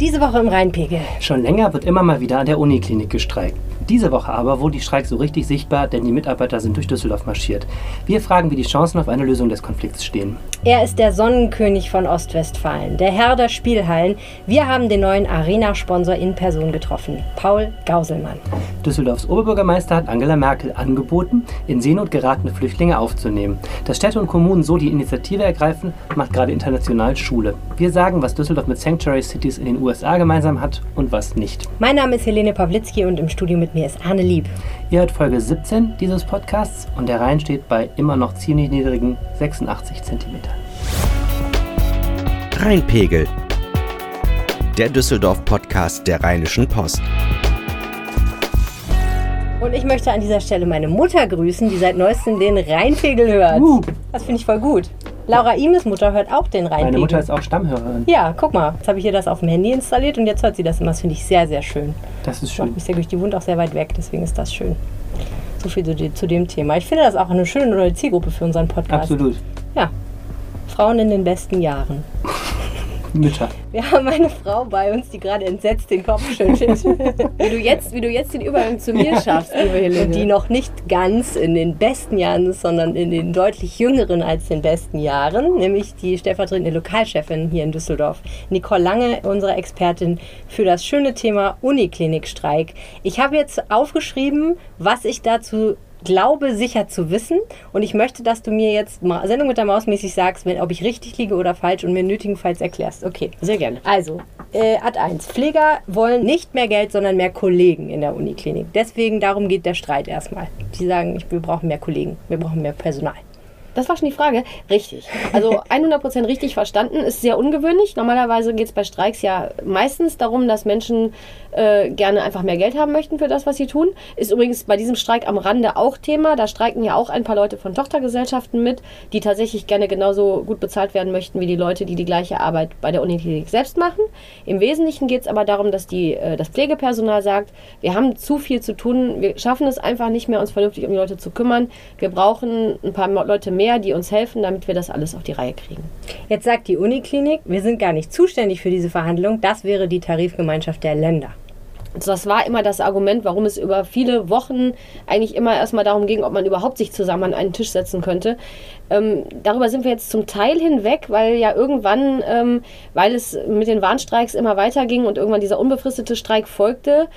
Diese Woche im Rheinpegel. Schon länger wird immer mal wieder an der Uniklinik gestreikt. Diese Woche aber wurde die Streik so richtig sichtbar, denn die Mitarbeiter sind durch Düsseldorf marschiert. Wir fragen, wie die Chancen auf eine Lösung des Konflikts stehen. Er ist der Sonnenkönig von Ostwestfalen, der Herr der Spielhallen. Wir haben den neuen Arena-Sponsor in Person getroffen, Paul Gauselmann. Düsseldorfs Oberbürgermeister hat Angela Merkel angeboten, in Seenot geratene Flüchtlinge aufzunehmen. Dass Städte und Kommunen so die Initiative ergreifen, macht gerade international Schule. Wir sagen, was Düsseldorf mit Sanctuary Cities in den USA gemeinsam hat und was nicht. Mein Name ist Helene Pawlitzki und im Studio mit mir ist Arne Lieb. Ihr hört Folge 17 dieses Podcasts und der Rhein steht bei immer noch ziemlich niedrigen 86 cm. Rheinpegel. Der Düsseldorf-Podcast der Rheinischen Post. Und ich möchte an dieser Stelle meine Mutter grüßen, die seit neuestem den Rheinpegel hört. Uh. Das finde ich voll gut. Laura Imes Mutter hört auch den Rheinpegel. Meine Mutter ist auch Stammhörerin. Ja, guck mal. Jetzt habe ich ihr das auf dem Handy installiert und jetzt hört sie das immer. Das finde ich sehr, sehr schön. Das ist schön. mich sehr glücklich. Die wohnt auch sehr weit weg, deswegen ist das schön. So viel zu, zu dem Thema. Ich finde das auch eine schöne neue Zielgruppe für unseren Podcast. Absolut. Ja. Frauen in den besten Jahren. Mütter. Wir haben eine Frau bei uns, die gerade entsetzt den Kopf schüttelt. Wie du jetzt, wie du jetzt den Übergang zu mir schaffst, liebe Helene. die noch nicht ganz in den besten Jahren ist, sondern in den deutlich jüngeren als den besten Jahren, nämlich die stellvertretende Lokalchefin hier in Düsseldorf, Nicole Lange, unsere Expertin für das schöne Thema Uniklinikstreik. Ich habe jetzt aufgeschrieben, was ich dazu glaube sicher zu wissen und ich möchte, dass du mir jetzt Sendung mit der Maus mäßig sagst, wenn, ob ich richtig liege oder falsch und mir nötigenfalls erklärst. Okay. Sehr gerne. Also, äh, Ad 1. Pfleger wollen nicht mehr Geld, sondern mehr Kollegen in der Uniklinik. Deswegen, darum geht der Streit erstmal. Die sagen, ich, wir brauchen mehr Kollegen, wir brauchen mehr Personal. Das war schon die Frage. Richtig. Also 100% richtig verstanden. Ist sehr ungewöhnlich. Normalerweise geht es bei Streiks ja meistens darum, dass Menschen äh, gerne einfach mehr Geld haben möchten für das, was sie tun. Ist übrigens bei diesem Streik am Rande auch Thema. Da streiken ja auch ein paar Leute von Tochtergesellschaften mit, die tatsächlich gerne genauso gut bezahlt werden möchten wie die Leute, die die gleiche Arbeit bei der Uniklinik selbst machen. Im Wesentlichen geht es aber darum, dass die, äh, das Pflegepersonal sagt, wir haben zu viel zu tun, wir schaffen es einfach nicht mehr, uns vernünftig um die Leute zu kümmern. Wir brauchen ein paar Leute mehr, die uns helfen, damit wir das alles auf die Reihe kriegen. Jetzt sagt die Uniklinik, wir sind gar nicht zuständig für diese Verhandlung. Das wäre die Tarifgemeinschaft der Länder. Also das war immer das Argument, warum es über viele Wochen eigentlich immer erstmal darum ging, ob man überhaupt sich zusammen an einen Tisch setzen könnte. Ähm, darüber sind wir jetzt zum Teil hinweg, weil ja irgendwann, ähm, weil es mit den Warnstreiks immer weiterging und irgendwann dieser unbefristete Streik folgte,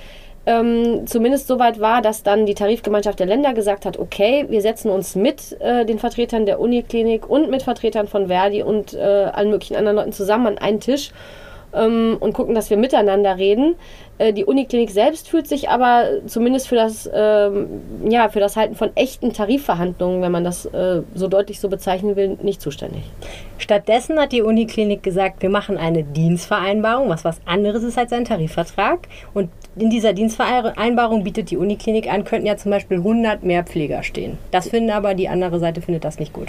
ähm, zumindest soweit war, dass dann die Tarifgemeinschaft der Länder gesagt hat, okay, wir setzen uns mit äh, den Vertretern der Uniklinik und mit Vertretern von Verdi und äh, allen möglichen anderen Leuten zusammen an einen Tisch ähm, und gucken, dass wir miteinander reden. Äh, die Uniklinik selbst fühlt sich aber zumindest für das, ähm, ja, für das Halten von echten Tarifverhandlungen, wenn man das äh, so deutlich so bezeichnen will, nicht zuständig. Stattdessen hat die Uniklinik gesagt, wir machen eine Dienstvereinbarung, was was anderes ist als ein Tarifvertrag. Und in dieser Dienstvereinbarung bietet die Uniklinik an, könnten ja zum Beispiel 100 mehr Pfleger stehen. Das finden aber die andere Seite findet das nicht gut.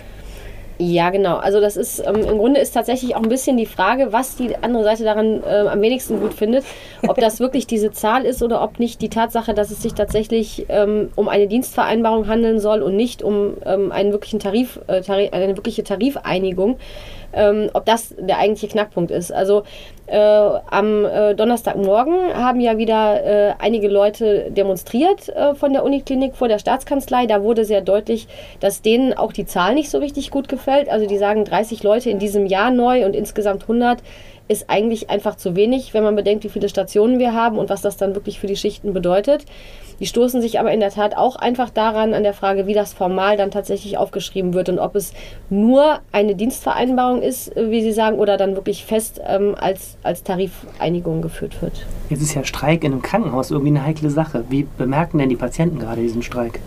Ja, genau. Also das ist ähm, im Grunde ist tatsächlich auch ein bisschen die Frage, was die andere Seite daran äh, am wenigsten gut findet. Ob das wirklich diese Zahl ist oder ob nicht die Tatsache, dass es sich tatsächlich ähm, um eine Dienstvereinbarung handeln soll und nicht um ähm, einen wirklichen Tarif, äh, Tarif, eine wirkliche Tarifeinigung, ähm, ob das der eigentliche Knackpunkt ist. Also äh, am äh, Donnerstagmorgen haben ja wieder äh, einige Leute demonstriert äh, von der Uniklinik vor der Staatskanzlei. Da wurde sehr deutlich, dass denen auch die Zahl nicht so richtig gut gefällt. Also die sagen 30 Leute in diesem Jahr neu und insgesamt 100 ist eigentlich einfach zu wenig, wenn man bedenkt, wie viele Stationen wir haben und was das dann wirklich für die Schichten bedeutet. Die stoßen sich aber in der Tat auch einfach daran an der Frage, wie das formal dann tatsächlich aufgeschrieben wird und ob es nur eine Dienstvereinbarung ist, wie Sie sagen, oder dann wirklich fest ähm, als, als Tarifeinigung geführt wird. Jetzt ist ja Streik in einem Krankenhaus irgendwie eine heikle Sache. Wie bemerken denn die Patienten gerade diesen Streik?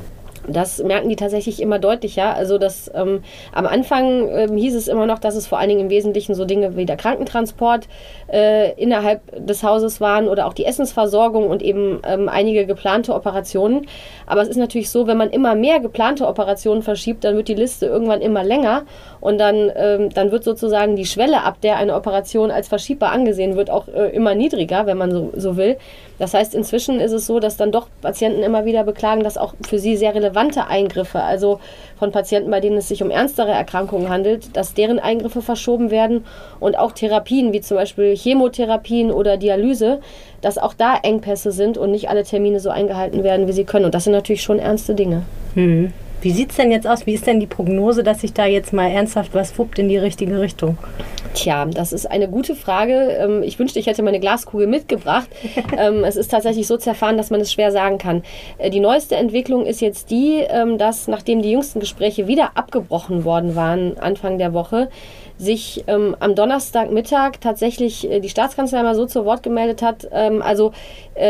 Das merken die tatsächlich immer deutlicher. Also das ähm, am Anfang ähm, hieß es immer noch, dass es vor allen Dingen im Wesentlichen so Dinge wie der Krankentransport äh, innerhalb des Hauses waren oder auch die Essensversorgung und eben ähm, einige geplante Operationen. Aber es ist natürlich so, wenn man immer mehr geplante Operationen verschiebt, dann wird die Liste irgendwann immer länger und dann, ähm, dann wird sozusagen die Schwelle, ab der eine Operation als verschiebbar angesehen wird, auch äh, immer niedriger, wenn man so, so will. Das heißt, inzwischen ist es so, dass dann doch Patienten immer wieder beklagen, dass auch für sie sehr relevant relevante Eingriffe, also von Patienten, bei denen es sich um ernstere Erkrankungen handelt, dass deren Eingriffe verschoben werden und auch Therapien, wie zum Beispiel Chemotherapien oder Dialyse, dass auch da Engpässe sind und nicht alle Termine so eingehalten werden, wie sie können. Und das sind natürlich schon ernste Dinge. Hm. Wie sieht es denn jetzt aus? Wie ist denn die Prognose, dass sich da jetzt mal ernsthaft was fuppt in die richtige Richtung? Tja, das ist eine gute Frage. Ähm, ich wünschte, ich hätte meine Glaskugel mitgebracht. Ähm, es ist tatsächlich so zerfahren, dass man es schwer sagen kann. Äh, die neueste Entwicklung ist jetzt die, ähm, dass nachdem die jüngsten Gespräche wieder abgebrochen worden waren, Anfang der Woche, sich am Donnerstagmittag tatsächlich äh, die Staatskanzlei mal so zu Wort gemeldet hat, also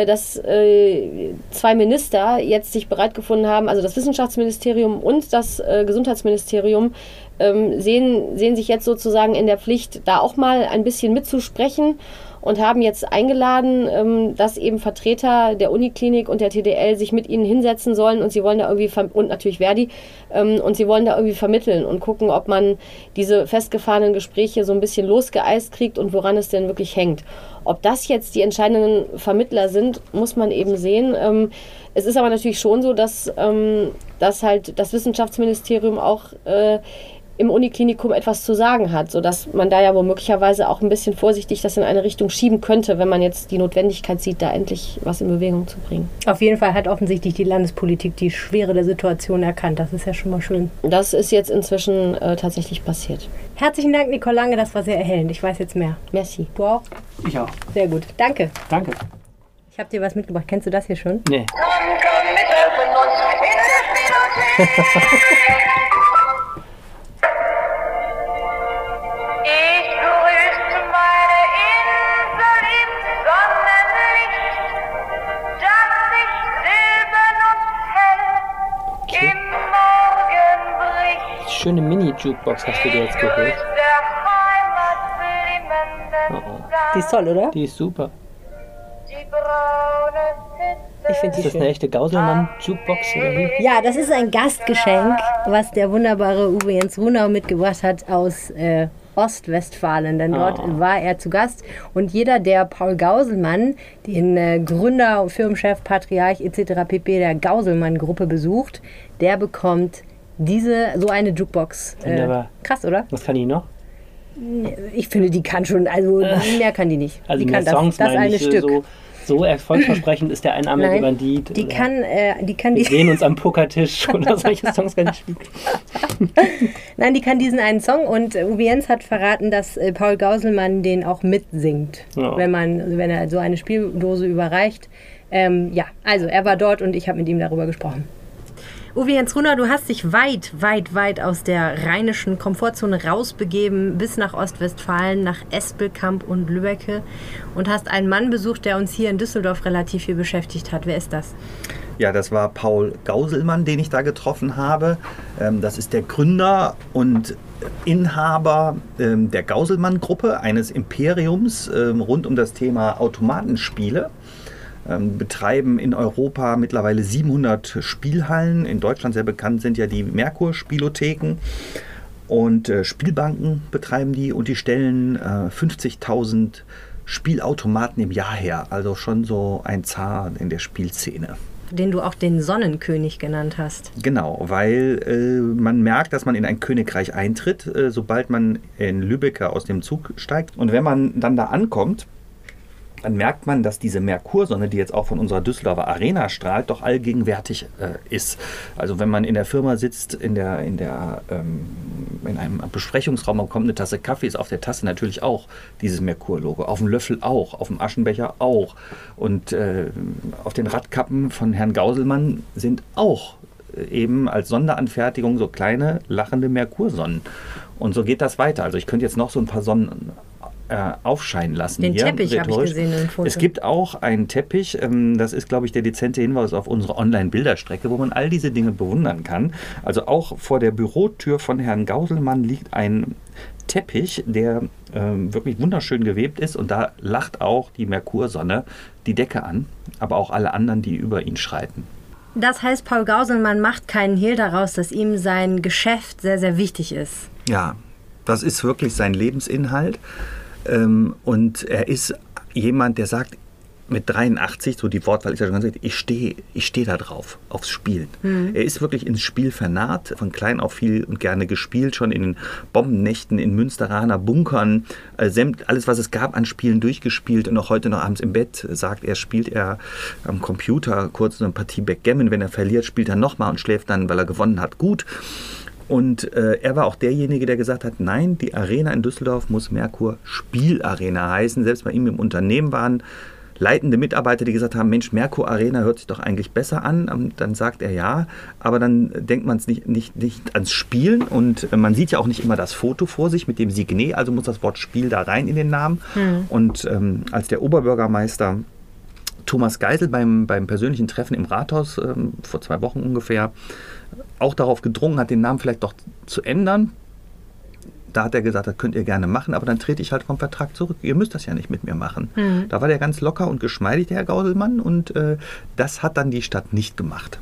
dass äh, zwei Minister jetzt sich bereit gefunden haben, also das Wissenschaftsministerium und das äh, Gesundheitsministerium ähm, sehen, sehen sich jetzt sozusagen in der Pflicht, da auch mal ein bisschen mitzusprechen und haben jetzt eingeladen, ähm, dass eben Vertreter der Uniklinik und der TDL sich mit ihnen hinsetzen sollen und sie wollen da irgendwie, und natürlich Verdi, ähm, und sie wollen da irgendwie vermitteln und gucken, ob man diese festgefahrenen Gespräche so ein bisschen losgeeist kriegt und woran es denn wirklich hängt. Ob das jetzt die entscheidenden Vermittler sind, muss man eben sehen. Ähm, es ist aber natürlich schon so, dass, ähm, dass halt das Wissenschaftsministerium auch äh, im Uniklinikum etwas zu sagen hat, sodass man da ja womöglicherweise auch ein bisschen vorsichtig das in eine Richtung schieben könnte, wenn man jetzt die Notwendigkeit sieht, da endlich was in Bewegung zu bringen. Auf jeden Fall hat offensichtlich die Landespolitik die Schwere der Situation erkannt. Das ist ja schon mal schön. Das ist jetzt inzwischen äh, tatsächlich passiert. Herzlichen Dank, Nicole Lange, das war sehr erhellend. Ich weiß jetzt mehr. Merci. Du auch? Ich auch. Sehr gut. Danke. Danke. Ich habe dir was mitgebracht. Kennst du das hier schon? Nee. Schöne Mini-Jukebox hast du dir jetzt geholt. Oh, oh. Die ist toll, oder? Die ist super. die. Ich finde Ist die das eine schön. echte Gauselmann-Jukebox? Ja, das ist ein Gastgeschenk, was der wunderbare Uwe Jens Runau mitgebracht hat aus äh, Ostwestfalen. Denn dort Oh. war er zu Gast. Und jeder, der Paul Gauselmann, den äh, Gründer, Firmenchef, Patriarch etc. pp. der Gauselmann-Gruppe besucht, der bekommt diese, so eine Jukebox. Äh, krass, oder? Was kann die noch? Ich finde, die kann schon, also mehr kann die nicht. Also die kann das, Songs das meine eine ich, Stück. so, so erfolgsversprechend ist der einarmige Nein, Bandit. die kann, äh, die kann Wir die, sehen uns am Pokertisch oder solche Songs kann ich spielen. Nein, die kann diesen einen Song und äh, Uwe Jens hat verraten, dass äh, Paul Gauselmann den auch mitsingt, Ja. wenn man, wenn er so eine Spieldose überreicht. Ähm, ja, also er war dort und ich habe mit ihm darüber gesprochen. Uwe Jens Runner, du hast dich weit, weit, weit aus der rheinischen Komfortzone rausbegeben, bis nach Ostwestfalen, nach Espelkamp und Lübbecke und hast einen Mann besucht, der uns hier in Düsseldorf relativ viel beschäftigt hat. Wer ist das? Ja, das war Paul Gauselmann, den ich da getroffen habe. Ähm, Das ist der Gründer und Inhaber ähm, der Gauselmann-Gruppe, eines Imperiums ähm, rund um das Thema Automatenspiele. Ähm, Betreiben in Europa mittlerweile 700 Spielhallen. In Deutschland sehr bekannt sind ja die Merkur-Spielotheken. Und äh, Spielbanken betreiben die und die stellen äh, 50.000 Spielautomaten im Jahr her. Also schon so ein Zar in der Spielszene. Den du auch den Sonnenkönig genannt hast. Genau, weil äh, man merkt, dass man in ein Königreich eintritt, äh, sobald man in Lübecker aus dem Zug steigt. Und wenn man dann da ankommt, dann merkt man, dass diese Merkursonne, die jetzt auch von unserer Düsseldorfer Arena strahlt, doch allgegenwärtig äh, ist. Also wenn man in der Firma sitzt, in, der, in, der, ähm, in einem Besprechungsraum, man bekommt eine Tasse Kaffee, ist auf der Tasse natürlich auch dieses Merkur-Logo. Auf dem Löffel auch, auf dem Aschenbecher auch. Und äh, auf den Radkappen von Herrn Gauselmann sind auch äh, eben als Sonderanfertigung so kleine lachende Merkursonnen. Und so geht das weiter. Also ich könnte jetzt noch so ein paar Sonnen äh, aufscheinen lassen. Den hier, Teppich habe ich gesehen im Foto. Es gibt auch einen Teppich, ähm, das ist, glaube ich, der dezente Hinweis auf unsere Online-Bilderstrecke, wo man all diese Dinge bewundern kann. Also auch vor der Bürotür von Herrn Gauselmann liegt ein Teppich, der ähm, wirklich wunderschön gewebt ist und da lacht auch die Merkursonne die Decke an, aber auch alle anderen, die über ihn schreiten. Das heißt, Paul Gauselmann macht keinen Hehl daraus, dass ihm sein Geschäft sehr, sehr wichtig ist. Ja, das ist wirklich sein Lebensinhalt. Ähm, und er ist jemand, der sagt, mit 83, so die Wortwahl ist ja schon ganz richtig, ich stehe ich steh da drauf, aufs Spielen. Er ist wirklich ins Spiel vernarrt, von klein auf viel und gerne gespielt, schon in den Bombennächten, in Münsteraner Bunkern, äh, alles, was es gab an Spielen durchgespielt und auch heute noch abends im Bett sagt er, spielt er am Computer kurz eine Partie Backgammon, wenn er verliert, spielt er nochmal und schläft dann, weil er gewonnen hat, gut. Und äh, er war auch derjenige, der gesagt hat, nein, die Arena in Düsseldorf muss Merkur Spielarena heißen. Selbst bei ihm im Unternehmen waren leitende Mitarbeiter, die gesagt haben, Mensch, Merkur Arena hört sich doch eigentlich besser an. Und dann sagt er ja, aber dann denkt man es nicht, nicht, nicht ans Spielen und äh, man sieht ja auch nicht immer das Foto vor sich mit dem Signet, also muss das Wort Spiel da rein in den Namen. Und ähm, als der Oberbürgermeister Thomas Geisel beim, beim persönlichen Treffen im Rathaus ähm, vor zwei Wochen ungefähr auch darauf gedrungen hat, den Namen vielleicht doch zu ändern. Da hat er gesagt, das könnt ihr gerne machen, aber dann trete ich halt vom Vertrag zurück. Ihr müsst das ja nicht mit mir machen. Da war der ganz locker und geschmeidig, der Herr Gauselmann, und äh, das hat dann die Stadt nicht gemacht.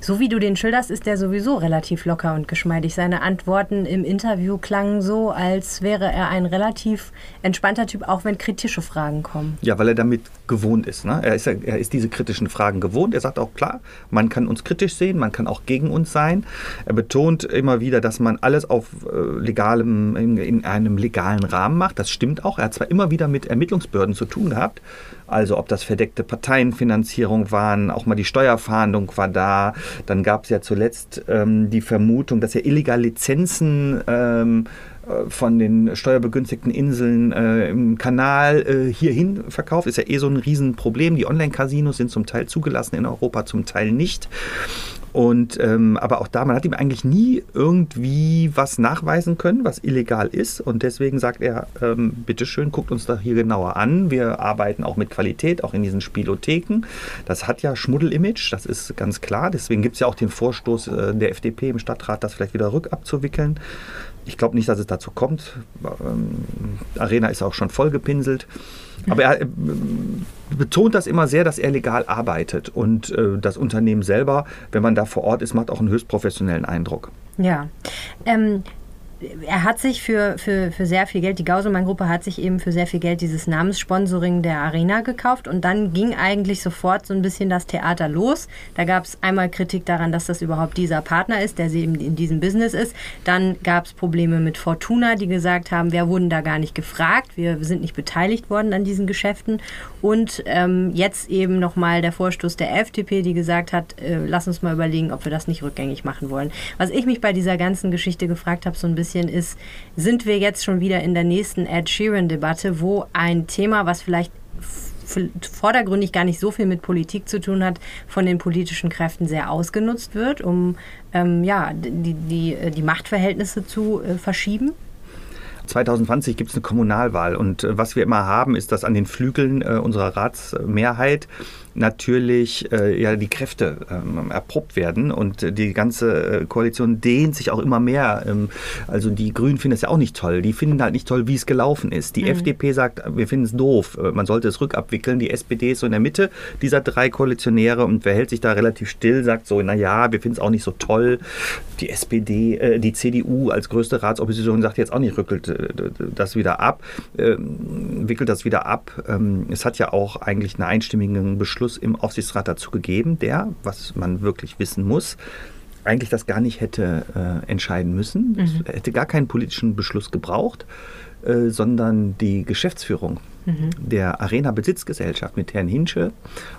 So wie du den schilderst, ist der sowieso relativ locker und geschmeidig. Seine Antworten im Interview klangen so, als wäre er ein relativ entspannter Typ, auch wenn kritische Fragen kommen. Ja, weil er damit gewohnt ist. Ne? Er, ist er ist diese kritischen Fragen gewohnt. Er sagt auch klar, man kann uns kritisch sehen, man kann auch gegen uns sein. Er betont immer wieder, dass man alles auf äh, legalem, in, in einem legalen Rahmen macht. Das stimmt auch. Er hat zwar immer wieder mit Ermittlungsbehörden zu tun gehabt. Also ob das verdeckte Parteienfinanzierung waren, auch mal die Steuerfahndung war da. Dann gab es ja zuletzt ähm, die Vermutung, dass er illegal Lizenzen ähm, äh, von den steuerbegünstigten Inseln äh, im Kanal äh, hierhin verkauft. Ist ja eh so ein Riesenproblem. Die Online-Casinos sind zum Teil zugelassen in Europa, zum Teil nicht. Und ähm, aber auch da, man hat ihm eigentlich nie irgendwie was nachweisen können, was illegal ist. Und deswegen sagt er, ähm, bitteschön, guckt uns da hier genauer an. Wir arbeiten auch mit Qualität, auch in diesen Spielotheken. Das hat ja Schmuddelimage, das ist ganz klar. Deswegen gibt es ja auch den Vorstoß äh, der FDP im Stadtrat, das vielleicht wieder rückabzuwickeln. Ich glaube nicht, dass es dazu kommt. Ähm, Arena ist auch schon vollgepinselt. Aber er äh, betont das immer sehr, dass er legal arbeitet. Und äh, das Unternehmen selber, wenn man da vor Ort ist, macht auch einen höchst professionellen Eindruck. Ja. Ähm, er hat sich für, für, für sehr viel Geld, die Gauselmann-Gruppe hat sich eben für sehr viel Geld dieses Namenssponsoring der Arena gekauft und dann ging eigentlich sofort so ein bisschen das Theater los. Da gab es einmal Kritik daran, dass das überhaupt dieser Partner ist, der sie eben in diesem Business ist. Dann gab es Probleme mit Fortuna, die gesagt haben, wir wurden da gar nicht gefragt, wir sind nicht beteiligt worden an diesen Geschäften. Und ähm, jetzt eben nochmal der Vorstoß der FDP, die gesagt hat, äh, lass uns mal überlegen, ob wir das nicht rückgängig machen wollen. Was ich mich bei dieser ganzen Geschichte gefragt habe, so ein bisschen ist, sind wir jetzt schon wieder in der nächsten Ed Sheeran-Debatte, wo ein Thema, was vielleicht vordergründig gar nicht so viel mit Politik zu tun hat, von den politischen Kräften sehr ausgenutzt wird, um ähm, ja, die, die, die Machtverhältnisse zu äh, verschieben? 2020 gibt es eine Kommunalwahl und äh, was wir immer haben, ist, dass an den Flügeln äh, unserer Ratsmehrheit natürlich äh, ja die Kräfte ähm, erprobt werden und äh, die ganze äh, Koalition dehnt sich auch immer mehr. Ähm, also die Grünen finden es ja auch nicht toll. Die finden halt nicht toll, wie es gelaufen ist. Die FDP sagt, wir finden es doof. Äh, Man sollte es rückabwickeln. Die SPD ist so in der Mitte dieser drei Koalitionäre und verhält sich da relativ still, sagt so, naja, wir finden es auch nicht so toll. Die SPD, äh, die CDU als größte Ratsopposition sagt jetzt auch nicht, rückelt äh, das wieder ab, ähm, wickelt das wieder ab. Ähm, es hat ja auch eigentlich einen einstimmigen Beschluss im Aufsichtsrat dazu gegeben, der, was man wirklich wissen muss, eigentlich das gar nicht hätte äh, entscheiden müssen. Es hätte gar keinen politischen Beschluss gebraucht, äh, sondern die Geschäftsführung der Arena Besitzgesellschaft mit Herrn Hinsche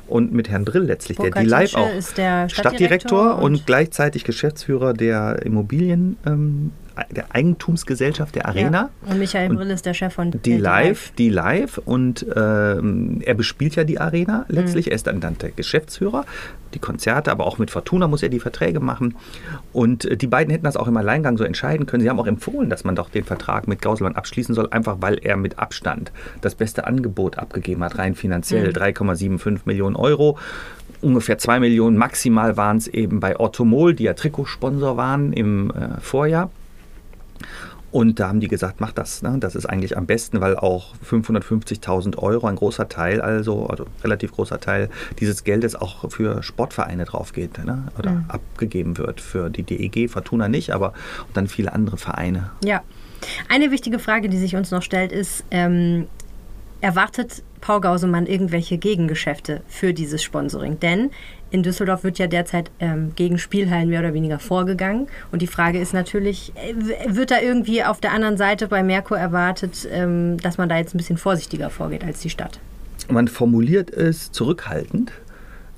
und mit Herrn Drill letztlich, der Burkhard die live Hinsche auch ist der Stadtdirektor Stadtdirektor und, und- gleichzeitig Geschäftsführer der Immobilien, ähm, der Eigentumsgesellschaft der Arena. Ja. Und Michael Brill ist der Chef von Die Live, die Live und ähm, er bespielt ja die Arena letztlich. Er ist dann, dann der Geschäftsführer, die Konzerte, aber auch mit Fortuna muss er die Verträge machen. Und äh, die beiden hätten das auch im Alleingang so entscheiden können. Sie haben auch empfohlen, dass man doch den Vertrag mit Gauselmann abschließen soll, einfach weil er mit Abstand das beste Angebot abgegeben hat, rein finanziell. 3,75 Millionen Euro. Ungefähr 2 Millionen maximal waren es eben bei Orthomol, die ja Trikotsponsor waren im äh, Vorjahr. Und da haben die gesagt, mach das. Ne? Das ist eigentlich am besten, weil auch 550.000 Euro, ein großer Teil, also, also relativ großer Teil dieses Geldes auch für Sportvereine drauf geht ne? oder abgegeben wird. Für die DEG, Fortuna nicht, aber dann viele andere Vereine. Ja. Eine wichtige Frage, die sich uns noch stellt, ist, ähm, erwartet Paul Gausemann irgendwelche Gegengeschäfte für dieses Sponsoring? Denn in Düsseldorf wird ja derzeit ähm, gegen Spielhallen mehr oder weniger vorgegangen. Und die Frage ist natürlich, äh, wird da irgendwie auf der anderen Seite bei Merkur erwartet, ähm, dass man da jetzt ein bisschen vorsichtiger vorgeht als die Stadt? Man formuliert es zurückhaltend,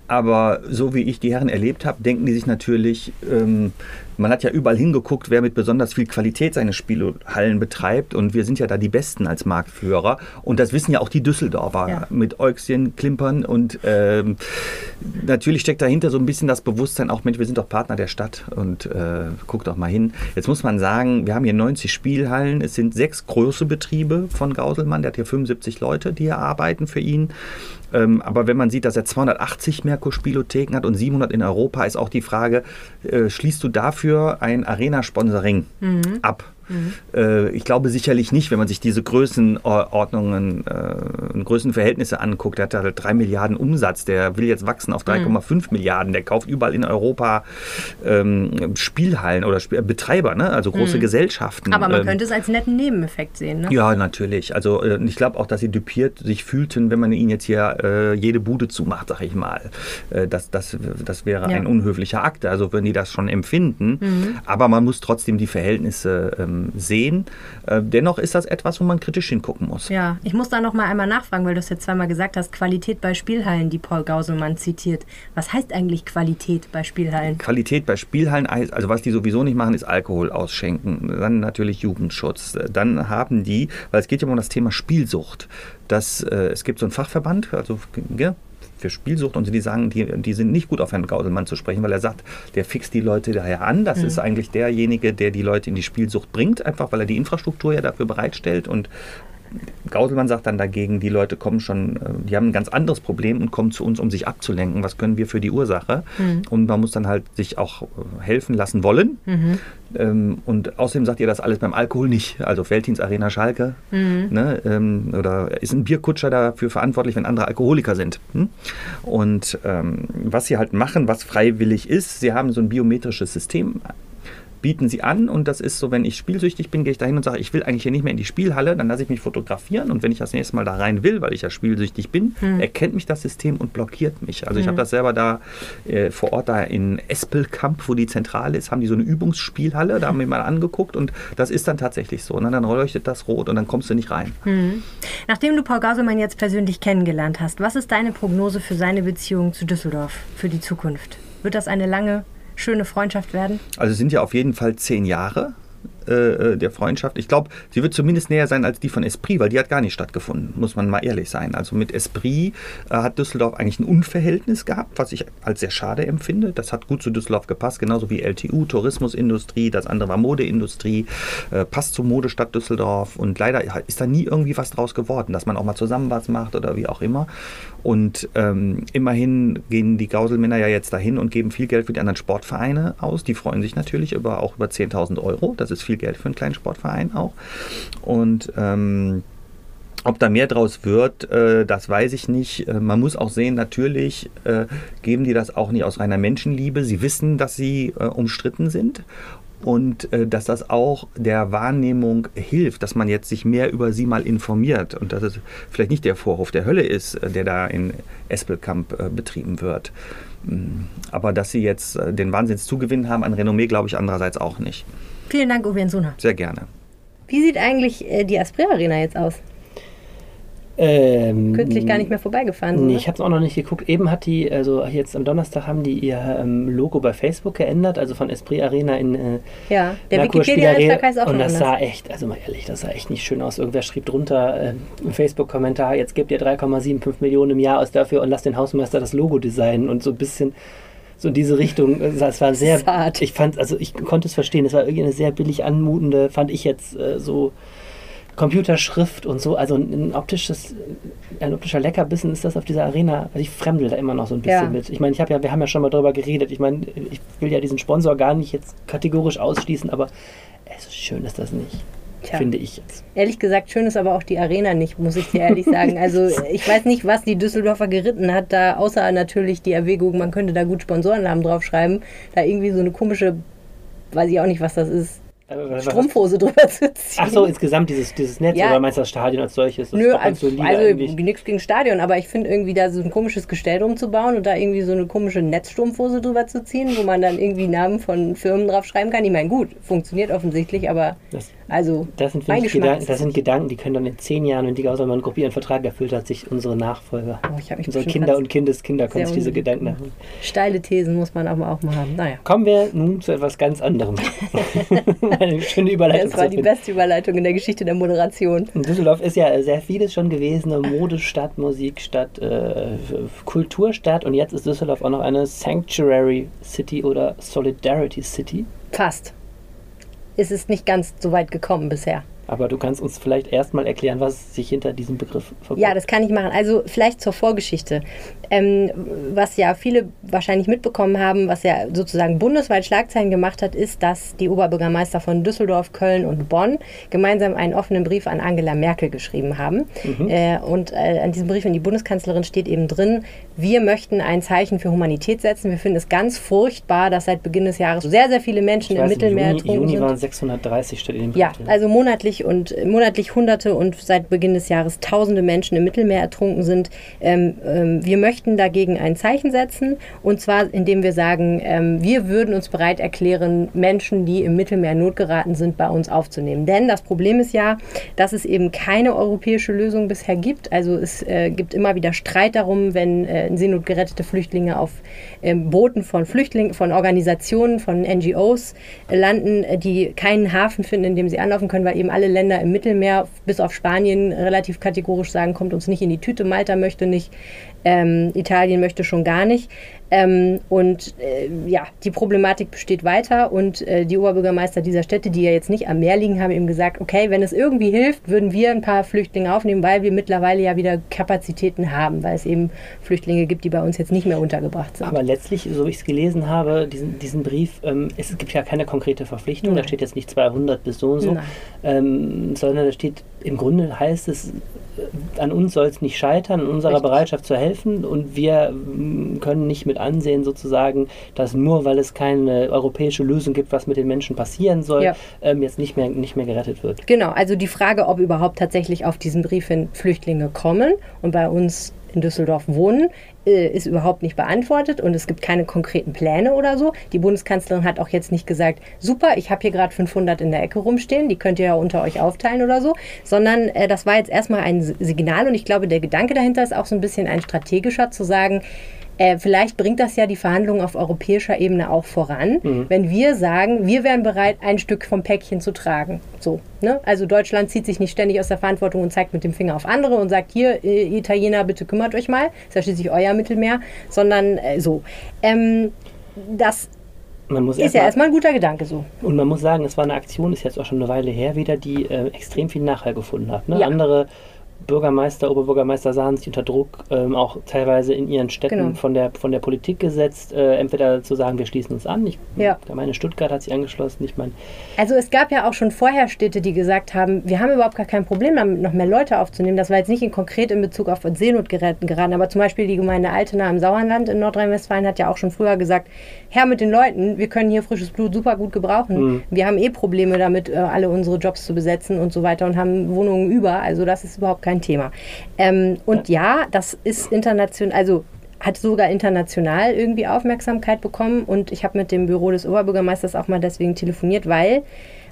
aber so wie ich die Herren erlebt habe, denken die sich natürlich, ähm, man hat ja überall hingeguckt, wer mit besonders viel Qualität seine Spielhallen betreibt und wir sind ja da die Besten als Marktführer und das wissen ja auch die Düsseldorfer Ja. mit Äugschen, Klimpern und ähm, natürlich steckt dahinter so ein bisschen das Bewusstsein, auch Mensch, wir sind doch Partner der Stadt und äh, guckt doch mal hin. Jetzt muss man sagen, wir haben hier 90 Spielhallen, es sind sechs große Betriebe von Gauselmann, der hat hier 75 Leute, die hier arbeiten für ihn. Ähm, aber wenn man sieht, dass er 280 Merkur-Spielotheken hat und 700 in Europa, ist auch die Frage, äh, schließt du dafür ein Arena-Sponsoring ab? Äh, ich glaube sicherlich nicht, wenn man sich diese Größenordnungen äh, und Größenverhältnisse anguckt. Der hat halt 3 Milliarden Umsatz, der will jetzt wachsen auf 3,5 Milliarden. Der kauft überall in Europa ähm, Spielhallen oder Sp Betreiber, ne? also große Gesellschaften. Aber man Ähm, könnte es als netten Nebeneffekt sehen. Ne? ja, natürlich. Also äh, ich glaube auch, dass sie dupiert sich fühlten, wenn man ihnen jetzt hier äh, jede Bude zumacht, sag ich mal. Äh, das, das, das wäre Ja. ein unhöflicher Akt. Also wenn die das schon empfinden. Aber man muss trotzdem die Verhältnisse ähm, sehen. Äh, dennoch ist das etwas, wo man kritisch hingucken muss. Ja, ich muss da noch mal einmal nachfragen, weil du es jetzt zweimal gesagt hast, Qualität bei Spielhallen, die Paul Gauselmann zitiert. Was heißt eigentlich Qualität bei Spielhallen? Qualität bei Spielhallen, also was die sowieso nicht machen, ist Alkohol ausschenken. Dann natürlich Jugendschutz. Dann haben die, weil es geht ja um das Thema Spielsucht. Das, äh, es gibt so einen Fachverband, also für Spielsucht und die sagen, die, die sind nicht gut auf Herrn Gauselmann zu sprechen, weil er sagt, der fixt die Leute daher an. Das ist eigentlich derjenige, der die Leute in die Spielsucht bringt, einfach weil er die Infrastruktur ja dafür bereitstellt und Gauselmann sagt dann dagegen, die Leute kommen schon, äh, die haben ein ganz anderes Problem und kommen zu uns, um sich abzulenken. Was können wir für die Ursache? Und man muss dann halt sich auch äh, helfen lassen wollen. Ähm, und außerdem sagt ihr das alles beim Alkohol nicht. Also Veltins Arena Schalke ne, ähm, oder ist ein Bierkutscher dafür verantwortlich, wenn andere Alkoholiker sind. Hm? Und ähm, was sie halt machen, was freiwillig ist, sie haben so ein biometrisches System bieten sie an und das ist so, wenn ich spielsüchtig bin, gehe ich dahin und sage, ich will eigentlich hier nicht mehr in die Spielhalle, dann lasse ich mich fotografieren und wenn ich das nächste Mal da rein will, weil ich ja spielsüchtig bin, erkennt mich das System und blockiert mich. Also ich habe das selber da äh, vor Ort da in Espelkamp, wo die Zentrale ist, haben die so eine Übungsspielhalle, da haben wir mal angeguckt und das ist dann tatsächlich so. Und dann leuchtet das rot und dann kommst du nicht rein. Nachdem du Paul Gauselmann jetzt persönlich kennengelernt hast, was ist deine Prognose für seine Beziehung zu Düsseldorf für die Zukunft? Wird das eine lange, schöne Freundschaft werden? Also es sind ja auf jeden Fall zehn Jahre äh, der Freundschaft. Ich glaube, sie wird zumindest näher sein als die von Esprit, weil die hat gar nicht stattgefunden, muss man mal ehrlich sein. Also mit Esprit äh, hat Düsseldorf eigentlich ein Unverhältnis gehabt, was ich als sehr schade empfinde. Das hat gut zu Düsseldorf gepasst, genauso wie LTU, Tourismusindustrie, das andere war Modeindustrie, äh, passt zur Modestadt Düsseldorf und leider ist da nie irgendwie was draus geworden, dass man auch mal zusammen was macht oder wie auch immer. Und ähm, immerhin gehen die Gauselmänner ja jetzt dahin und geben viel Geld für die anderen Sportvereine aus. Die freuen sich natürlich über, auch über 10.000 Euro. Das ist viel Geld für einen kleinen Sportverein auch. Und ähm, ob da mehr draus wird, äh, das weiß ich nicht. Äh, man muss auch sehen, natürlich äh, geben die das auch nicht aus reiner Menschenliebe. Sie wissen, dass sie äh, umstritten sind und äh, dass das auch der Wahrnehmung hilft, dass man jetzt sich mehr über sie mal informiert und dass es vielleicht nicht der Vorhof der Hölle ist, äh, der da in Espelkamp äh, betrieben wird. Mm, Aber dass sie jetzt äh, den Wahnsinnszugewinn haben an Renommee, glaube ich andererseits auch nicht. Vielen Dank, Uwe Suna. Sehr gerne. Wie sieht eigentlich äh, die Asprea Arena jetzt aus? Ähm, Kürzlich gar nicht mehr vorbeigefahren. Nee, ne? ich habe es auch noch nicht geguckt. Eben hat die, also jetzt am Donnerstag haben die ihr ähm, Logo bei Facebook geändert, also von Esprit Arena in äh, ja, der Wikipedia-Eintrag heißt auch Und das anders. sah echt, also mal ehrlich, das sah echt nicht schön aus. Irgendwer schrieb drunter äh, im Facebook-Kommentar, jetzt gebt ihr 3,75 Millionen im Jahr aus dafür und lasst den Hausmeister das Logo designen und so ein bisschen so in diese Richtung. äh, Es war sehr, Zart. ich fand, also ich konnte es verstehen, es war irgendwie eine sehr billig anmutende, fand ich jetzt äh, so Computerschrift und so, also ein optisches, ein optischer Leckerbissen ist das auf dieser Arena. Also ich fremdel da immer noch so ein bisschen Ja. mit. Ich meine, ich habe ja, wir haben ja schon mal drüber geredet. Ich meine, ich will ja diesen Sponsor gar nicht jetzt kategorisch ausschließen, aber es ist schön ist das nicht. Tja. Finde ich jetzt. Ehrlich gesagt, schön ist aber auch die Arena nicht, muss ich dir ehrlich sagen. Also ich weiß nicht, was die Düsseldorfer geritten hat, da außer natürlich die Erwägung, man könnte da gut Sponsorennamen draufschreiben, da irgendwie so eine komische, weiß ich auch nicht, was das ist, Äh, was- Strumpfhose drüber zu ziehen. Ach so, insgesamt dieses, dieses Netz Ja. oder meinst du das Stadion als solches? Das Nö, also, solide also nichts gegen Stadion, aber ich finde irgendwie da so ein komisches Gestell drum zu bauen und da irgendwie so eine komische Netzstrumpfhose drüber zu ziehen, wo man dann irgendwie Namen von Firmen draufschreiben kann. Ich meine, gut, funktioniert offensichtlich, aber Das- also Das sind, mein ich, Gedanken, das sind. Gedanken, die können dann in zehn Jahren, wenn die Gauselmann Gruppe ihren Vertrag erfüllt hat, sich unsere Nachfolger, Oh, unsere Kinder und Kindeskinder können sich diese. Gedanken machen. steile Thesen muss man aber auch mal haben. Naja. Kommen wir nun zu etwas ganz anderem. Eine schöne Überleitung. Das war die beste Überleitung in der Geschichte der Moderation. Und Düsseldorf ist ja sehr vieles schon gewesen, eine Modestadt, Musikstadt, äh, Kulturstadt und jetzt ist Düsseldorf auch noch eine Sanctuary City oder Solidarity City. Fast. Es ist nicht ganz so weit gekommen bisher. Aber du kannst uns vielleicht erstmal erklären, was sich hinter diesem Begriff verbirgt. Ja, das kann ich machen. Also vielleicht zur Vorgeschichte. Ähm, was ja viele wahrscheinlich mitbekommen haben, was ja sozusagen bundesweit Schlagzeilen gemacht hat, ist, dass die Oberbürgermeister von Düsseldorf, Köln und Bonn gemeinsam einen offenen Brief an Angela Merkel geschrieben haben. Äh, und äh, an diesem Brief an die Bundeskanzlerin steht eben drin, wir möchten ein Zeichen für Humanität setzen. Wir finden es ganz furchtbar, dass seit Beginn des Jahres sehr, sehr viele Menschen ich im weiß, Mittelmeer Juni, ertrunken Juni sind. waren 630 steht in dem Ja, also monatlich und monatlich Hunderte und seit Beginn des Jahres Tausende Menschen im Mittelmeer ertrunken sind. Ähm, ähm, wir möchten dagegen ein Zeichen setzen und zwar indem wir sagen, ähm, wir würden uns bereit erklären, Menschen, die im Mittelmeer Not geraten sind, bei uns aufzunehmen. Denn das Problem ist ja, dass es eben keine europäische Lösung bisher gibt. Also es äh, gibt immer wieder Streit darum, wenn äh, in Seenot gerettete Flüchtlinge auf ähm, Booten von Flüchtlingen, von Organisationen, von NGOs äh, landen, äh, die keinen Hafen finden, in dem sie anlaufen können, weil eben alle Länder im Mittelmeer, bis auf Spanien, relativ kategorisch sagen, kommt uns nicht in die Tüte. Malta möchte nicht, ähm, Italien möchte schon gar nicht. Ähm, und äh, ja, die Problematik besteht weiter und äh, die Oberbürgermeister dieser Städte, die ja jetzt nicht am Meer liegen, haben eben gesagt, okay, wenn es irgendwie hilft, würden wir ein paar Flüchtlinge aufnehmen, weil wir mittlerweile ja wieder Kapazitäten haben, weil es eben Flüchtlinge gibt, die bei uns jetzt nicht mehr untergebracht sind. Aber letztlich, so wie ich es gelesen habe, diesen, diesen Brief, ähm, es gibt ja keine konkrete Verpflichtung, da Nein. steht jetzt nicht 200 bis so und so, ähm, sondern da steht, im Grunde heißt es, äh, an uns soll es nicht scheitern, an unserer Richtig. Bereitschaft zu helfen und wir mm, können nicht mit ansehen sozusagen, dass nur weil es keine europäische Lösung gibt, was mit den Menschen passieren soll, Ja. ähm, jetzt nicht mehr, nicht mehr gerettet wird. Genau, also die Frage, ob überhaupt tatsächlich auf diesen Brief hin Flüchtlinge kommen und bei uns in Düsseldorf wohnen, äh, ist überhaupt nicht beantwortet und es gibt keine konkreten Pläne oder so. Die Bundeskanzlerin hat auch jetzt nicht gesagt, super, ich habe hier gerade 500 in der Ecke rumstehen, die könnt ihr ja unter euch aufteilen oder so, sondern äh, das war jetzt erstmal ein Signal und ich glaube, der Gedanke dahinter ist auch so ein bisschen ein strategischer, zu sagen, äh, vielleicht bringt das ja die Verhandlungen auf europäischer Ebene auch voran, wenn wir sagen, wir wären bereit, ein Stück vom Päckchen zu tragen. So, ne? Also Deutschland zieht sich nicht ständig aus der Verantwortung und zeigt mit dem Finger auf andere und sagt, hier, äh, Italiener, bitte kümmert euch mal, ist ja schließlich euer Mittelmeer, sondern äh, so. Ähm, das ist erst ja mal- erstmal ein guter Gedanke so. Und man muss sagen, es war eine Aktion, ist jetzt auch schon eine Weile her wieder, die äh, extrem viel Nachhall gefunden hat. Ne? Ja. Andere Bürgermeister, Oberbürgermeister sahen sich unter Druck, ähm, auch teilweise in ihren Städten Genau. von, der, von der Politik gesetzt, äh, entweder zu sagen, wir schließen uns an. Ich Ja. meine, Stuttgart hat sich angeschlossen. Ich meine, Also es gab ja auch schon vorher Städte, die gesagt haben, wir haben überhaupt gar kein Problem damit, noch mehr Leute aufzunehmen. Das war jetzt nicht in konkret in Bezug auf Seenotgeräten geraten, aber zum Beispiel die Gemeinde Altena im Sauerland in Nordrhein-Westfalen hat ja auch schon früher gesagt, Herr mit den Leuten, wir können hier frisches Blut super gut gebrauchen. Wir haben eh Probleme damit, äh, alle unsere Jobs zu besetzen und so weiter und haben Wohnungen über. Also das ist überhaupt kein Thema. Ähm, und ja, das ist international, also hat sogar international irgendwie Aufmerksamkeit bekommen und ich habe mit dem Büro des Oberbürgermeisters auch mal deswegen telefoniert, weil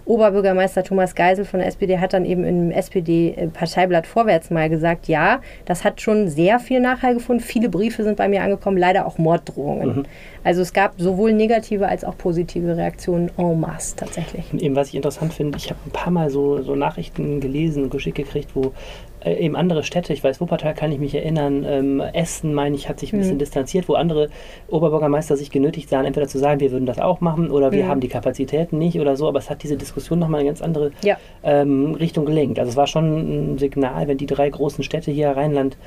Oberbürgermeister Thomas Geisel von der SPD hat dann eben im SPD-Parteiblatt Vorwärts mal gesagt, ja, das hat schon sehr viel Nachhall gefunden. Viele Briefe sind bei mir angekommen, leider auch Morddrohungen. Also es gab sowohl negative als auch positive Reaktionen en masse tatsächlich. eben was ich interessant finde, ich habe ein paar Mal so, so Nachrichten gelesen und geschickt gekriegt, wo äh, eben andere Städte, ich weiß, Wuppertal kann ich mich erinnern, ähm, Essen, meine ich, hat sich ein Mhm. bisschen distanziert, wo andere Oberbürgermeister sich genötigt sahen, entweder zu sagen, wir würden das auch machen oder wir Mhm. haben die Kapazitäten nicht oder so, aber es hat diese Diskussion nochmal eine ganz andere Ja. ähm, Richtung gelenkt. Also es war schon ein Signal, wenn die drei großen Städte hier Rheinland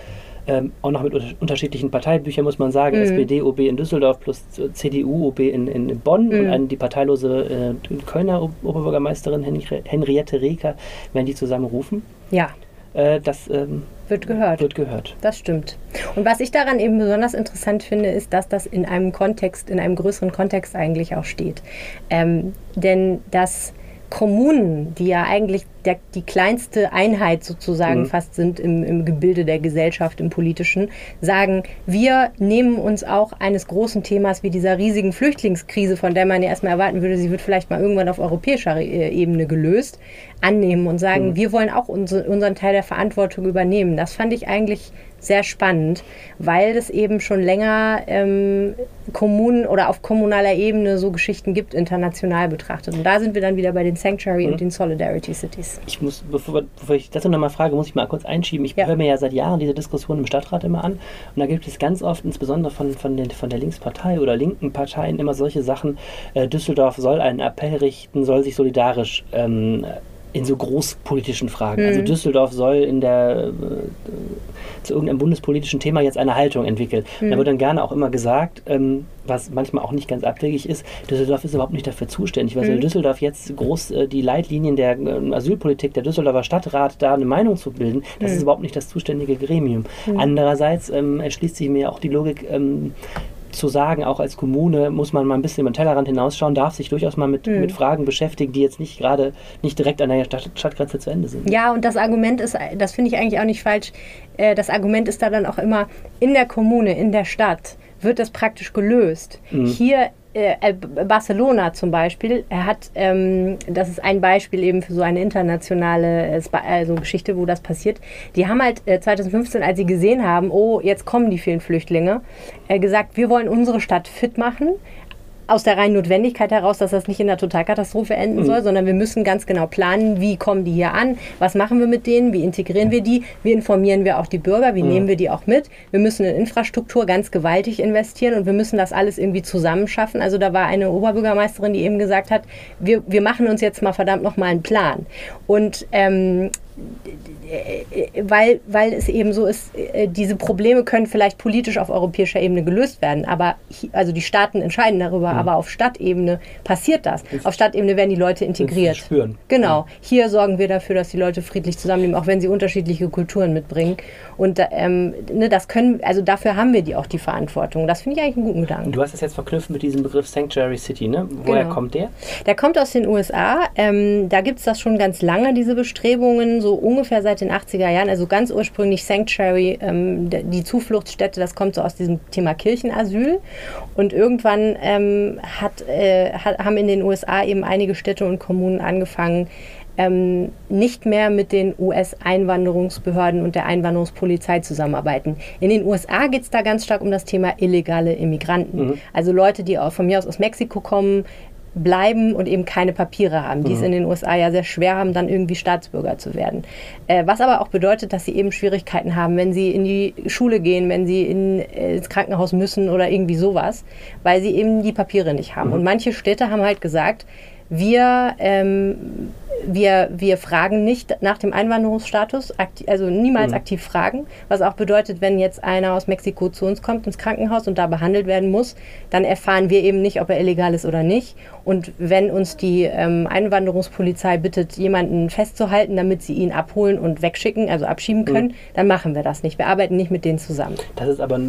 ähm, auch noch mit unter unterschiedlichen Parteibüchern, muss man sagen, Mhm. SPD, OB in Düsseldorf plus CDU, OB in, in, in Bonn und Mhm. ein, die parteilose äh, Kölner Ob- Oberbürgermeisterin Henri- Henriette Reker, wenn die zusammen rufen, Ja, äh, das ähm, wird gehört. wird gehört. Das stimmt. Und was ich daran eben besonders interessant finde, ist, dass das in einem Kontext, in einem größeren Kontext eigentlich auch steht. Ähm, denn das Kommunen, die ja eigentlich der, die kleinste Einheit sozusagen Mhm. fast sind im, im Gebilde der Gesellschaft, im politischen, sagen, wir nehmen uns auch eines großen Themas wie dieser riesigen Flüchtlingskrise, von der man ja erstmal erwarten würde, sie wird vielleicht mal irgendwann auf europäischer äh, Ebene gelöst, annehmen und sagen, wir wollen auch unser, unseren Teil der Verantwortung übernehmen. Das fand ich eigentlich sehr spannend, weil es eben schon länger ähm, Kommunen oder auf kommunaler Ebene so Geschichten gibt, international betrachtet. Und da sind wir dann wieder bei den Sanctuary und den Solidarity Cities. Ich muss, bevor, bevor ich das noch mal frage, muss ich mal kurz einschieben. Ich Ja. höre mir ja seit Jahren diese Diskussion im Stadtrat immer an. Und da gibt es ganz oft, insbesondere von, von, den, von der Linkspartei oder linken Parteien, immer solche Sachen. Äh, Düsseldorf soll einen Appell richten, soll sich solidarisch ähm, in so großpolitischen Fragen. Also Düsseldorf soll in der äh, zu irgendeinem bundespolitischen Thema jetzt eine Haltung entwickeln. Da wird dann gerne auch immer gesagt, ähm, was manchmal auch nicht ganz abwegig ist, Düsseldorf ist überhaupt nicht dafür zuständig. Was soll Düsseldorf jetzt groß äh, die Leitlinien der äh, Asylpolitik der Düsseldorfer Stadtrat da eine Meinung zu bilden? Das ist überhaupt nicht das zuständige Gremium. Andererseits ähm, erschließt sich mir auch die Logik, ähm, zu sagen, auch als Kommune muss man mal ein bisschen über den Tellerrand hinausschauen, darf sich durchaus mal mit, mit Fragen beschäftigen, die jetzt nicht gerade nicht direkt an der Stadt, Stadtgrenze zu Ende sind. Ja, und das Argument ist, das finde ich eigentlich auch nicht falsch, äh, das Argument ist da dann auch immer, in der Kommune, in der Stadt wird das praktisch gelöst. Hier äh, äh, Barcelona zum Beispiel, er hat, ähm, das ist ein Beispiel eben für so eine internationale also Geschichte, wo das passiert. Die haben halt äh, 2015, als sie gesehen haben, oh, jetzt kommen die vielen Flüchtlinge, äh, gesagt, wir wollen unsere Stadt fit machen aus der reinen Notwendigkeit heraus, dass das nicht in der Totalkatastrophe enden soll, sondern wir müssen ganz genau planen, wie kommen die hier an, was machen wir mit denen, wie integrieren wir die, wie informieren wir auch die Bürger, wie nehmen wir die auch mit. Wir müssen in Infrastruktur ganz gewaltig investieren und wir müssen das alles irgendwie zusammen schaffen. Also da war eine Oberbürgermeisterin, die eben gesagt hat, wir, wir machen uns jetzt mal verdammt nochmal einen Plan. Und ähm, weil, weil es eben so ist, äh, diese Probleme können vielleicht politisch auf europäischer Ebene gelöst werden, aber also die Staaten entscheiden darüber, aber auf Stadtebene passiert das. Auf Stadtebene werden die Leute integriert. spüren. Genau. Hier sorgen wir dafür, dass die Leute friedlich zusammenleben, auch wenn sie unterschiedliche Kulturen mitbringen. Und ähm, ne, das können, also dafür haben wir die auch die Verantwortung. Das finde ich eigentlich einen guten Gedanken. Du hast es jetzt verknüpft mit diesem Begriff Sanctuary City, ne? Woher Genau. kommt der? Der kommt aus den USA. Ähm, da gibt es das schon ganz lange, diese Bestrebungen, so ungefähr seit den 80er Jahren. Also ganz ursprünglich Sanctuary, ähm, die Zufluchtsstätte, das kommt so aus diesem Thema Kirchenasyl. Und irgendwann ähm, hat, äh, hat, haben in den USA eben einige Städte und Kommunen angefangen, ähm, nicht mehr mit den US-Einwanderungsbehörden und der Einwanderungspolizei zusammenarbeiten. In den USA geht es da ganz stark um das Thema illegale Immigranten. Also Leute, die auch von mir aus aus Mexiko kommen, bleiben und eben keine Papiere haben, die es in den USA ja sehr schwer haben, dann irgendwie Staatsbürger zu werden. Äh, was aber auch bedeutet, dass sie eben Schwierigkeiten haben, wenn sie in die Schule gehen, wenn sie in, äh, ins Krankenhaus müssen oder irgendwie sowas, weil sie eben die Papiere nicht haben. Und manche Städte haben halt gesagt, wir, ähm, wir, wir fragen nicht nach dem Einwanderungsstatus, also niemals aktiv fragen, was auch bedeutet, wenn jetzt einer aus Mexiko zu uns kommt ins Krankenhaus und da behandelt werden muss, dann erfahren wir eben nicht, ob er illegal ist oder nicht. Und wenn uns die ähm, Einwanderungspolizei bittet, jemanden festzuhalten, damit sie ihn abholen und wegschicken, also abschieben können, dann machen wir das nicht. Wir arbeiten nicht mit denen zusammen. Das ist aber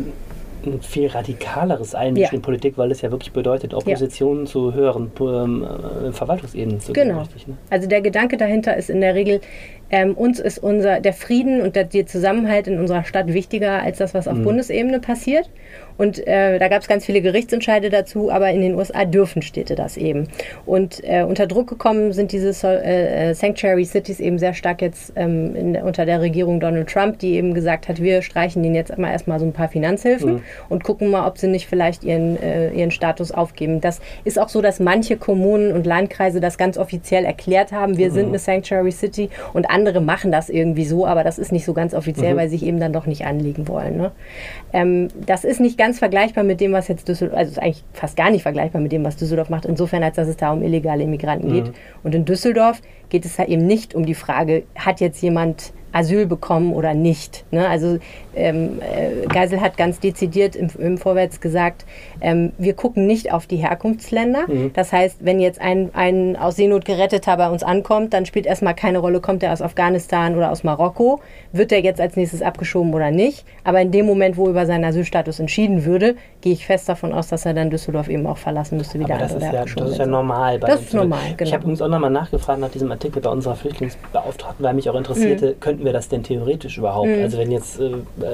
ein, viel radikaleres Einmischen Ja. in Politik, weil es ja wirklich bedeutet, Oppositionen zu höheren ähm, äh, Verwaltungsebenen zu Genau. richtig, ne? Also der Gedanke dahinter ist in der Regel, ähm, uns ist unser der Frieden und der, der Zusammenhalt in unserer Stadt wichtiger als das, was auf Bundesebene passiert. Und äh, da gab es ganz viele Gerichtsentscheide dazu, aber in den USA dürfen Städte das eben. Und äh, unter Druck gekommen sind diese so, äh, äh, Sanctuary Cities eben sehr stark jetzt ähm, in, unter der Regierung Donald Trump, die eben gesagt hat, wir streichen denen jetzt mal erstmal so ein paar Finanzhilfen und gucken mal, ob sie nicht vielleicht ihren, äh, ihren Status aufgeben. Das ist auch so, dass manche Kommunen und Landkreise das ganz offiziell erklärt haben, wir sind eine Sanctuary City und andere machen das irgendwie so, aber das ist nicht so ganz offiziell, weil sie sich eben dann doch nicht anlegen wollen. Ne? Ähm, das ist nicht ganz vergleichbar mit dem, was jetzt Düsseldorf, also ist eigentlich fast gar nicht vergleichbar mit dem, was Düsseldorf macht, insofern, als dass es da um illegale Immigranten geht. Und in Düsseldorf geht es halt eben nicht um die Frage, hat jetzt jemand Asyl bekommen oder nicht. Ne? Also ähm, äh, Geisel hat ganz dezidiert im, im Vorwärts gesagt, ähm, wir gucken nicht auf die Herkunftsländer. Das heißt, wenn jetzt ein, ein aus Seenot geretteter bei uns ankommt, dann spielt erstmal keine Rolle, kommt er aus Afghanistan oder aus Marokko, wird er jetzt als nächstes abgeschoben oder nicht. Aber in dem Moment, wo über seinen Asylstatus entschieden würde, gehe ich fest davon aus, dass er dann Düsseldorf eben auch verlassen müsste, wie der das ist, ja, das ist ja wird. normal. Bei Das ist normal, genau. Ich habe übrigens auch nochmal nachgefragt nach diesem Artikel bei unserer Flüchtlingsbeauftragten, weil mich auch interessierte, Mhm. könnten wir das denn theoretisch überhaupt? Also wenn jetzt, äh,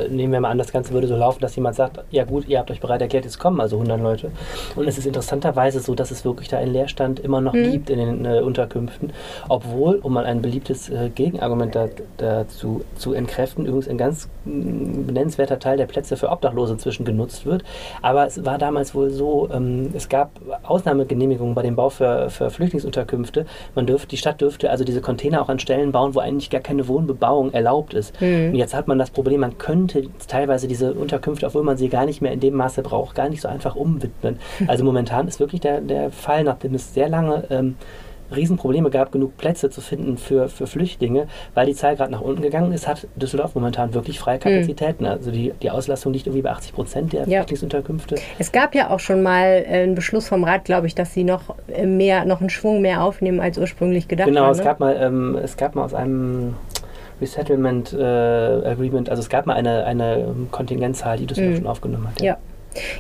nehmen wir mal an, das Ganze würde so laufen, dass jemand sagt, ja gut, ihr habt euch bereit erklärt, jetzt kommen also 100 Leute. Und es ist interessanterweise so, dass es wirklich da einen Leerstand immer noch Mhm. gibt in den äh, Unterkünften, obwohl, um mal ein beliebtes äh, Gegenargument da, dazu zu entkräften, übrigens ein ganz mm, benennenswerter Teil der Plätze für Obdachlose inzwischen genutzt wird. Aber es war damals wohl so, ähm, es gab Ausnahmegenehmigungen bei dem Bau für, für Flüchtlingsunterkünfte. Man dürfte, die Stadt dürfte also diese Container auch an Stellen bauen, wo eigentlich gar keine Wohnbebauung erlaubt ist. Und jetzt hat man das Problem, man könnte teilweise diese Unterkünfte, obwohl man sie gar nicht mehr in dem Maße braucht, gar nicht so einfach umwidmen. Also momentan ist wirklich der, der Fall, nachdem es sehr lange ähm, Riesenprobleme gab, genug Plätze zu finden für, für Flüchtlinge, weil die Zahl gerade nach unten gegangen ist, hat Düsseldorf momentan wirklich freie Kapazitäten. Also die, die Auslastung liegt irgendwie bei 80 Prozent der Ja. Flüchtlingsunterkünfte. Es gab ja auch schon mal äh, einen Beschluss vom Rat, glaube ich, dass sie noch äh, mehr, noch einen Schwung mehr aufnehmen als ursprünglich gedacht Genau, war. es ne? gab mal, ähm, es gab mal aus einem Resettlement äh, Agreement, also es gab mal eine, eine Kontingentzahl, die Düsseldorf schon aufgenommen hat. Mhm. Ja.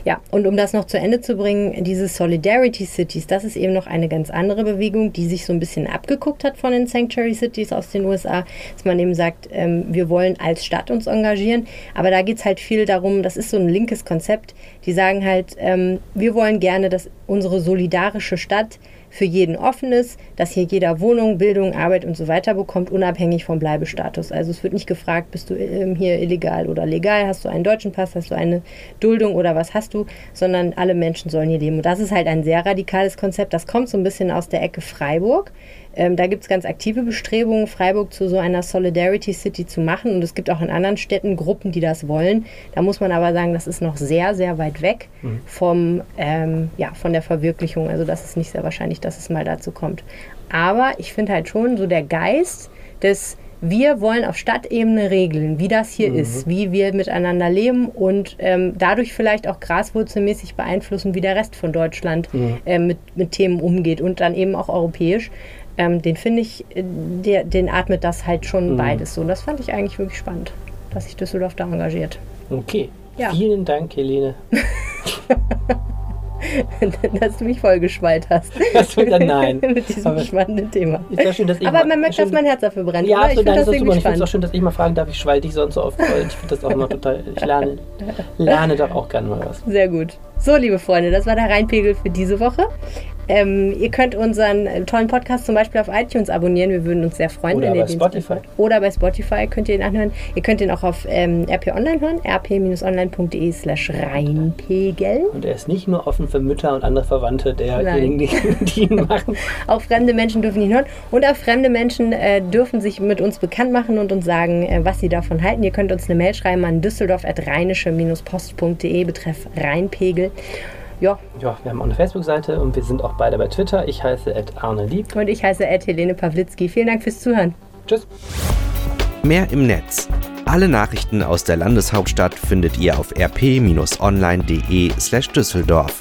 Ja, und um das noch zu Ende zu bringen, diese Solidarity Cities, das ist eben noch eine ganz andere Bewegung, die sich so ein bisschen abgeguckt hat von den Sanctuary Cities aus den USA, dass man eben sagt, ähm, wir wollen als Stadt uns engagieren, aber da geht es halt viel darum, das ist so ein linkes Konzept, die sagen halt, ähm, wir wollen gerne, dass unsere solidarische Stadt für jeden offen ist, dass hier jeder Wohnung, Bildung, Arbeit und so weiter bekommt, unabhängig vom Bleibestatus. Also es wird nicht gefragt, bist du ähm, hier illegal oder legal, hast du einen deutschen Pass, hast du eine Duldung oder was hast du, sondern alle Menschen sollen hier leben. Und das ist halt ein sehr radikales Konzept. Das kommt so ein bisschen aus der Ecke Freiburg. Ähm, da gibt es ganz aktive Bestrebungen, Freiburg zu so einer Solidarity City zu machen. Und es gibt auch in anderen Städten Gruppen, die das wollen. Da muss man aber sagen, das ist noch sehr, sehr weit weg vom, ähm, ja, von der Verwirklichung. Also das ist nicht sehr wahrscheinlich, dass es mal dazu kommt. Aber ich finde halt schon so der Geist des wir wollen auf Stadtebene regeln, wie das hier ist, wie wir miteinander leben und ähm, dadurch vielleicht auch graswurzelmäßig beeinflussen, wie der Rest von Deutschland ähm, mit, mit Themen umgeht und dann eben auch europäisch. Ähm, den finde ich, äh, der, den atmet das halt schon beides so. Und das fand ich eigentlich wirklich spannend, dass sich Düsseldorf da engagiert. Okay. Ja. Vielen Dank, Helene. dass du mich vollgeschwallt hast. Gesagt, nein. mit diesem Aber- spannenden Thema. Schön, Aber man merkt, dass mein Herz dafür brennt. Ja, absolut. Ich finde es auch schön, dass ich mal fragen darf, ich schwall dich sonst so oft voll. Ich finde das auch immer total. Ich lerne, lerne doch auch gerne mal was. Sehr gut. So, liebe Freunde, das war der Rheinpegel für diese Woche. Ähm, ihr könnt unseren äh, tollen Podcast zum Beispiel auf iTunes abonnieren. Wir würden uns sehr freuen, Oder wenn ihr bei den Spotify. Oder bei Spotify könnt ihr ihn anhören. Ihr könnt ihn auch auf ähm, RP Online hören, rp-online.de slash Rheinpegel. Und er ist nicht nur offen für Mütter und andere Verwandte derjenigen, die, die ihn machen. Auch fremde Menschen dürfen ihn hören. Und auch fremde Menschen äh, dürfen sich mit uns bekannt machen und uns sagen, äh, was sie davon halten. Ihr könnt uns eine Mail schreiben an düsseldorf.rheinische-post.de betreff Rheinpegel. Ja, Ja, wir haben auch eine Facebook-Seite und wir sind auch beide bei Twitter. Ich heiße Ed Arne Lieb. und ich heiße Ed Helene Pawlitzki. Vielen Dank fürs Zuhören. Tschüss. Mehr im Netz. Alle Nachrichten aus der Landeshauptstadt findet ihr auf rp-online.de/düsseldorf.